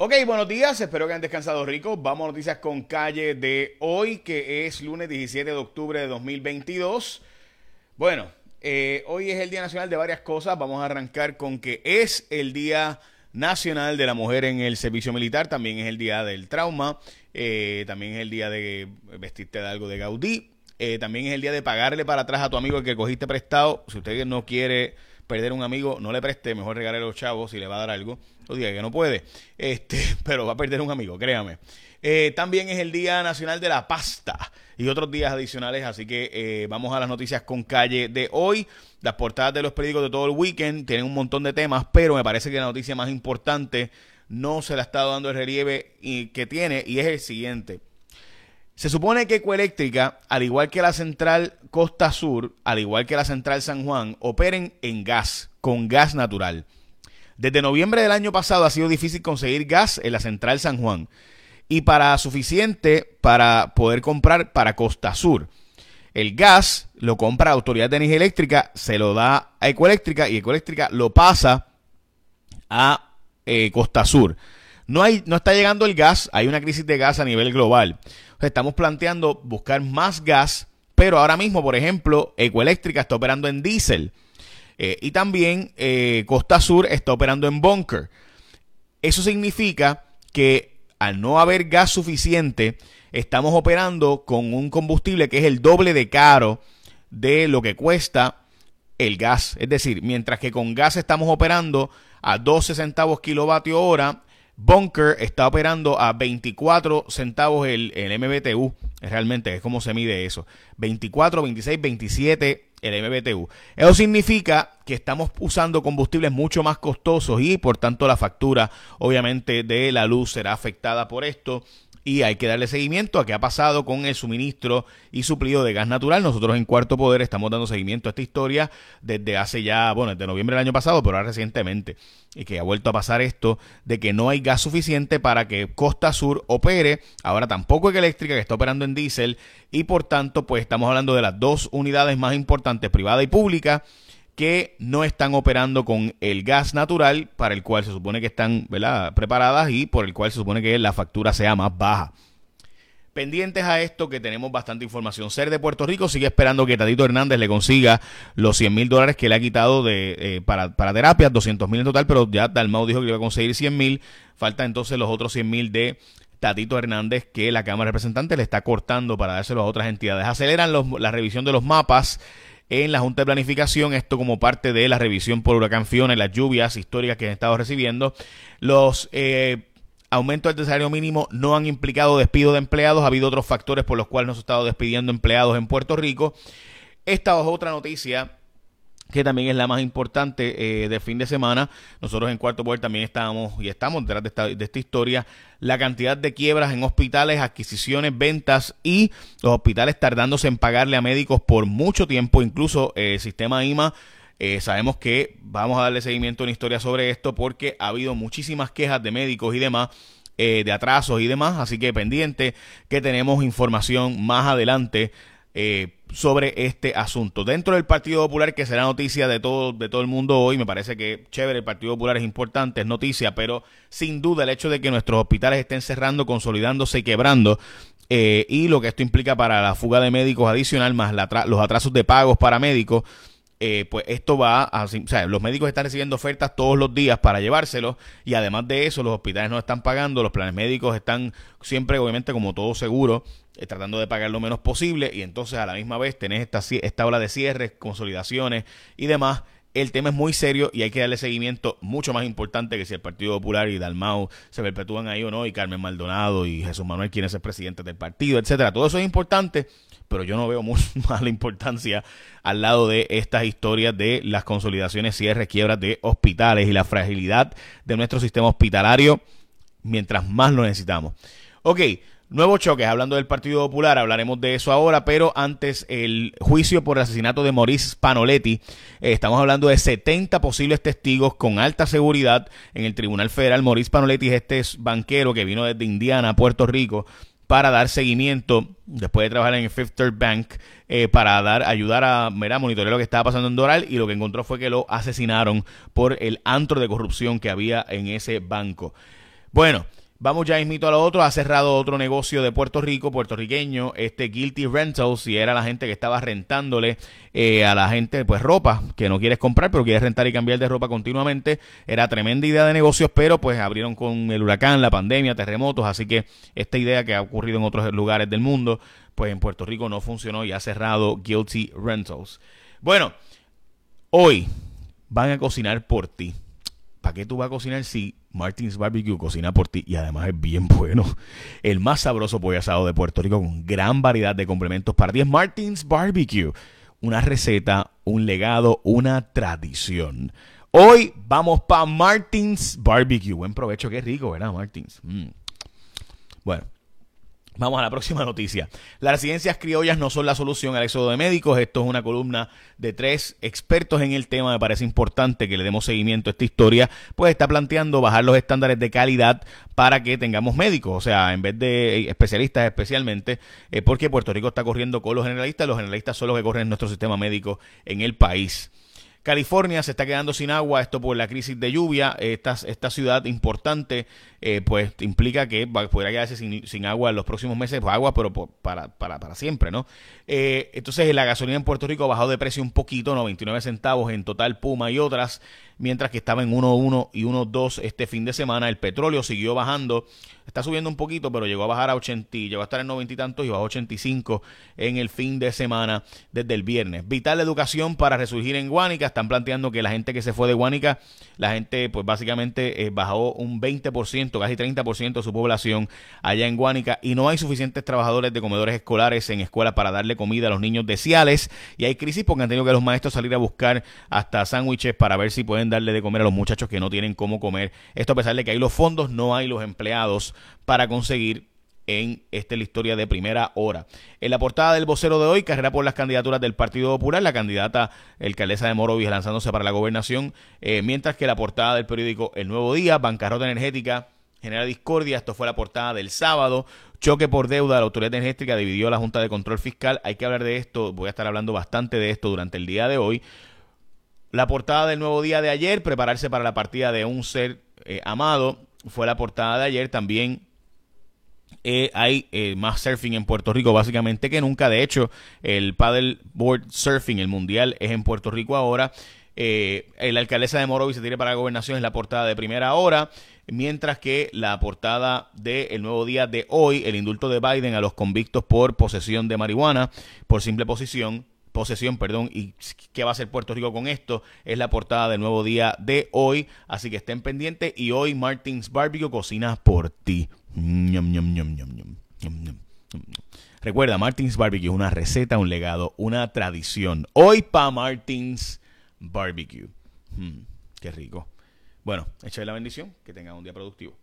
Ok, buenos días, espero que hayan descansado ricos. Vamos a noticias con calle de hoy, que es lunes 17 de octubre de 2022. Bueno, eh, hoy es el Día Nacional de varias cosas. Vamos a arrancar con que es el Día Nacional de la Mujer en el Servicio Militar, también es el Día del Trauma, eh, también es el Día de vestirte de algo de Gaudí, eh, también es el día de pagarle para atrás a tu amigo el que cogiste prestado. Si usted no quiere perder un amigo, no le preste, mejor regale a los chavos si le va a dar algo. O diga que no puede, este, pero va a perder un amigo, créame. Eh, también es el Día Nacional de la Pasta y otros días adicionales, así que eh, vamos a las noticias con calle de hoy. Las portadas de los periódicos de todo el weekend tienen un montón de temas, pero me parece que la noticia más importante no se la estado dando el relieve que tiene y es el siguiente. Se supone que Ecoeléctrica, al igual que la central Costa Sur, al igual que la central San Juan, operen en gas, con gas natural. Desde noviembre del año pasado ha sido difícil conseguir gas en la central San Juan y para suficiente para poder comprar para Costa Sur. El gas lo compra la Autoridad de Energía Eléctrica, se lo da a Ecoeléctrica y Ecoeléctrica lo pasa a eh, Costa Sur. No, hay, no está llegando el gas, hay una crisis de gas a nivel global estamos planteando buscar más gas, pero ahora mismo, por ejemplo, Ecoeléctrica está operando en diésel. Eh, y también eh, Costa Sur está operando en bunker. Eso significa que al no haber gas suficiente, estamos operando con un combustible que es el doble de caro de lo que cuesta el gas. Es decir, mientras que con gas estamos operando a 12 centavos kilovatio hora, Bunker está operando a 24 centavos el, el MBTU. Realmente es como se mide eso. 24, 26, 27 el MBTU. Eso significa que estamos usando combustibles mucho más costosos y por tanto la factura obviamente de la luz será afectada por esto y hay que darle seguimiento a qué ha pasado con el suministro y suplido de gas natural. Nosotros en Cuarto Poder estamos dando seguimiento a esta historia desde hace ya, bueno, desde noviembre del año pasado, pero ahora recientemente, y que ha vuelto a pasar esto de que no hay gas suficiente para que Costa Sur opere, ahora tampoco hay eléctrica que está operando en diésel. Y por tanto, pues estamos hablando de las dos unidades más importantes, privada y pública, que no están operando con el gas natural para el cual se supone que están preparadas y por el cual se supone que la factura sea más baja. Pendientes a esto que tenemos bastante información. Ser de Puerto Rico sigue esperando que Tadito Hernández le consiga los 100 mil dólares que le ha quitado de, eh, para, para terapias, 200 mil en total, pero ya Dalmau dijo que iba a conseguir 100 mil. Falta entonces los otros 100 mil de Tatito Hernández que la Cámara de Representantes le está cortando para dárselo a otras entidades. Aceleran la revisión de los mapas en la Junta de Planificación, esto como parte de la revisión por huracán Fiona y las lluvias históricas que han estado recibiendo. Los eh, aumentos del salario mínimo no han implicado despido de empleados, ha habido otros factores por los cuales nos ha estado despidiendo empleados en Puerto Rico. Esta es otra noticia que también es la más importante eh, de fin de semana. Nosotros en Cuarto Poder también estábamos y estamos detrás de esta, historia. La cantidad de quiebras en hospitales, adquisiciones, ventas y los hospitales tardándose en pagarle a médicos por mucho tiempo, incluso eh, el sistema IMA. Eh, sabemos que vamos a darle seguimiento a una historia sobre esto porque ha habido muchísimas quejas de médicos y demás de atrasos y demás, así que pendiente que tenemos información más adelante sobre este asunto. Dentro del Partido Popular, que será noticia de todo, de todo el mundo hoy, me parece que chévere, el Partido Popular es importante, es noticia, pero sin duda el hecho de que nuestros hospitales estén cerrando, consolidándose y quebrando, eh, y lo que esto implica para la fuga de médicos adicional, más los atrasos de pagos para médicos, eh, pues esto va a, o sea, los médicos están recibiendo ofertas todos los días para llevárselos y además de eso los hospitales no están pagando, los planes médicos están siempre obviamente como todo seguro tratando de pagar lo menos posible y entonces a la misma vez tenés esta, esta ola de cierres, consolidaciones y demás. El tema es muy serio y hay que darle seguimiento mucho más importante que si el Partido Popular y Dalmau se perpetúan ahí o no, y Carmen Maldonado y Jesús Manuel, quien es el presidente del partido, etcétera. Todo eso es importante, pero yo no veo mucho más importancia al lado de estas historias de las consolidaciones, cierres, quiebras de hospitales y la fragilidad de nuestro sistema hospitalario mientras más lo necesitamos. Ok, Nuevo choque, hablando del Partido Popular, hablaremos de eso ahora, pero antes el juicio por el asesinato de Maurice Panoletti. Eh, estamos hablando de 70 posibles testigos con alta seguridad en el Tribunal Federal. Maurice Panoletti es este banquero que vino desde Indiana a Puerto Rico para dar seguimiento, después de trabajar en el Fifth Third Bank, eh, para dar, ayudar a monitorear lo que estaba pasando en Doral y lo que encontró fue que lo asesinaron por el antro de corrupción que había en ese banco. Bueno, Vamos ya mismito a lo otro. Ha cerrado otro negocio de Puerto Rico, puertorriqueño, este Guilty Rentals, y era la gente que estaba rentándole eh, a la gente pues ropa que no quieres comprar, pero quieres rentar y cambiar de ropa continuamente. Era tremenda idea de negocios, pero pues abrieron con el huracán, la pandemia, terremotos, así que esta idea que ha ocurrido en otros lugares del mundo, pues en Puerto Rico no funcionó y ha cerrado Guilty Rentals. Bueno, hoy van a cocinar por ti. ¿Para qué tú vas a cocinar si Martins Barbecue cocina por ti y además es bien bueno? El más sabroso pollo asado de Puerto Rico con gran variedad de complementos para ti es Martins Barbecue. Una receta, un legado, una tradición. Hoy vamos para Martins Barbecue. Buen provecho, qué rico, ¿verdad, Martins? Mm. Bueno, Vamos a la próxima noticia. Las residencias criollas no son la solución al éxodo de médicos. Esto es una columna de tres expertos en el tema. Me parece importante que le demos seguimiento a esta historia, pues está planteando bajar los estándares de calidad para que tengamos médicos, o sea, en vez de especialistas especialmente, eh, porque Puerto Rico está corriendo con los generalistas. Los generalistas son los que corren nuestro sistema médico en el país. California se está quedando sin agua, esto por la crisis de lluvia. Esta, esta ciudad importante, eh, pues implica que podrá quedarse sin, agua en los próximos meses, pues, agua, pero para, para, para, siempre, ¿no? Eh, entonces, la gasolina en Puerto Rico ha bajado de precio un poquito, 99 centavos en total, Puma y otras, mientras que estaba en 1.1 y 1.2 este fin de semana. El petróleo siguió bajando Está subiendo un poquito, pero llegó a bajar a 80, llegó a estar en 90 y tantos y bajó a 85 en el fin de semana desde el viernes. Vital educación para resurgir en Guánica. Están planteando que la gente que se fue de Guánica, la gente pues básicamente eh, bajó un 20%, casi 30% de su población allá en Guánica y no hay suficientes trabajadores de comedores escolares en escuelas para darle comida a los niños de y hay crisis porque han tenido que los maestros salir a buscar hasta sándwiches para ver si pueden darle de comer a los muchachos que no tienen cómo comer. Esto a pesar de que hay los fondos, no hay los empleados para conseguir en esta la historia de primera hora. En la portada del vocero de hoy, carrera por las candidaturas del Partido Popular, la candidata alcaldesa de Morovis lanzándose para la gobernación, eh, mientras que la portada del periódico El Nuevo Día, bancarrota energética, genera discordia, esto fue la portada del sábado, choque por deuda, la autoridad energética dividió la Junta de Control Fiscal, hay que hablar de esto, voy a estar hablando bastante de esto durante el día de hoy. La portada del Nuevo Día de ayer, prepararse para la partida de un ser eh, amado, fue la portada de ayer también eh, hay eh, más surfing en Puerto Rico básicamente que nunca. De hecho, el paddleboard surfing, el mundial, es en Puerto Rico ahora. Eh, la alcaldesa de Morovis se tiene para la gobernación es la portada de primera hora, mientras que la portada del nuevo día de hoy, el indulto de Biden a los convictos por posesión de marihuana, por simple posición, posesión, perdón, y qué va a hacer Puerto Rico con esto, es la portada del nuevo día de hoy, así que estén pendientes y hoy Martins Barbecue cocina por ti. Recuerda, Martins Barbecue es una receta, un legado, una tradición. Hoy pa Martins Barbecue. Mm, qué rico. Bueno, échale la bendición. Que tengan un día productivo.